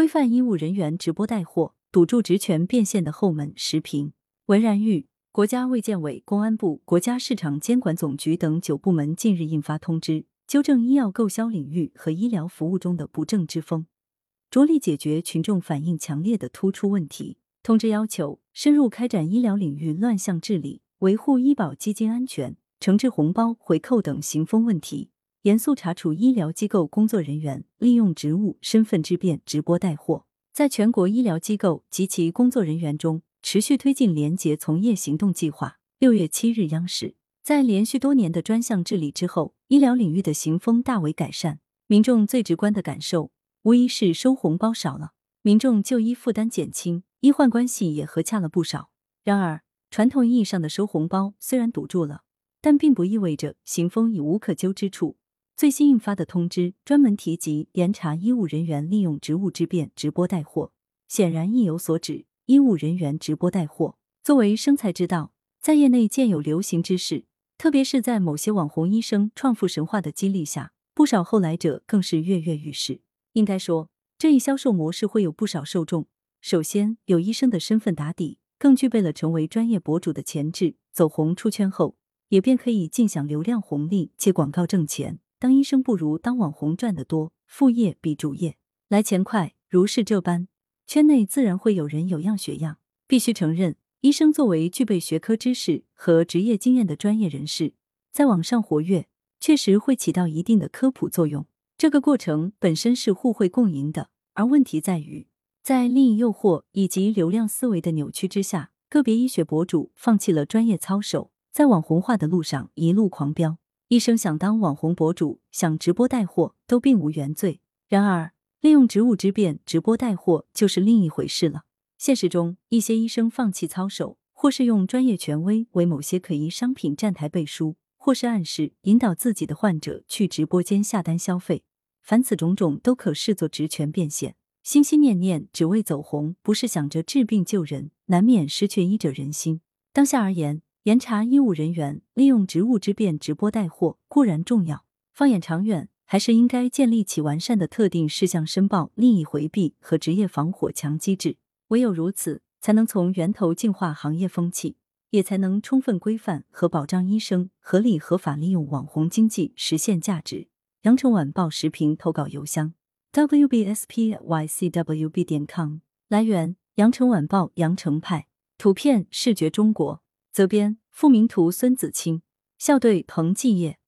规范医务人员直播带货，堵住职权变现的后门。时评：文然玉。国家卫健委、公安部、国家市场监管总局等九部门近日印发通知，纠正医药购销领域和医疗服务中的不正之风，着力解决群众反映强烈的突出问题。通知要求，深入开展医疗领域乱象治理，维护医保基金安全，惩治红包、回扣等行风问题，严肃查处医疗机构工作人员利用职务身份之便直播带货，在全国医疗机构及其工作人员中。持续推进廉洁从业行动计划。六月七日，央视在连续多年的专项治理之后，医疗领域的行风大为改善。民众最直观的感受，无疑是收红包少了，民众就医负担减轻，医患关系也和洽了不少。然而，传统意义上的收红包虽然堵住了，但并不意味着行风已无可纠之处。最新印发的通知专门提及严查医务人员利用职务之便直播带货，显然意有所指。医务人员直播带货，作为生财之道，在业内渐有流行之势。特别是在某些网红医生创富神话的激励下，不少后来者更是跃跃欲试。应该说，这一销售模式会有不少受众。首先，有医生的身份打底，更具备了成为专业博主的潜质。走红出圈后，也便可以尽享流量红利，借广告挣钱。当医生不如当网红赚得多，副业比主业来钱快。如是这般。圈内自然会有人有样学样。必须承认，医生作为具备学科知识和职业经验的专业人士，在网上活跃，确实会起到一定的科普作用。这个过程本身是互惠共赢的，而问题在于，在利益诱惑以及流量思维的扭曲之下，个别医学博主放弃了专业操守，在网红化的路上一路狂飙。医生想当网红博主，想直播带货，都并无原罪。然而，利用职务之便直播带货就是另一回事了。现实中，一些医生放弃操守，或是用专业权威为某些可疑商品站台背书，或是暗示引导自己的患者去直播间下单消费，凡此种种都可视作职权变现。心心念念只为走红，不是想着治病救人，难免失去医者仁心。当下而言，严查医务人员利用职务之便直播带货固然重要，放眼长远。还是应该建立起完善的特定事项申报、利益回避和职业防火墙机制。唯有如此，才能从源头净化行业风气，也才能充分规范和保障医生合理合法利用网红经济实现价值。羊城晚报时评投稿邮箱：wbspycwb 点 com。来源：羊城晚报羊城派。图片：视觉中国。责编：付明图，孙子清。校对：彭继业。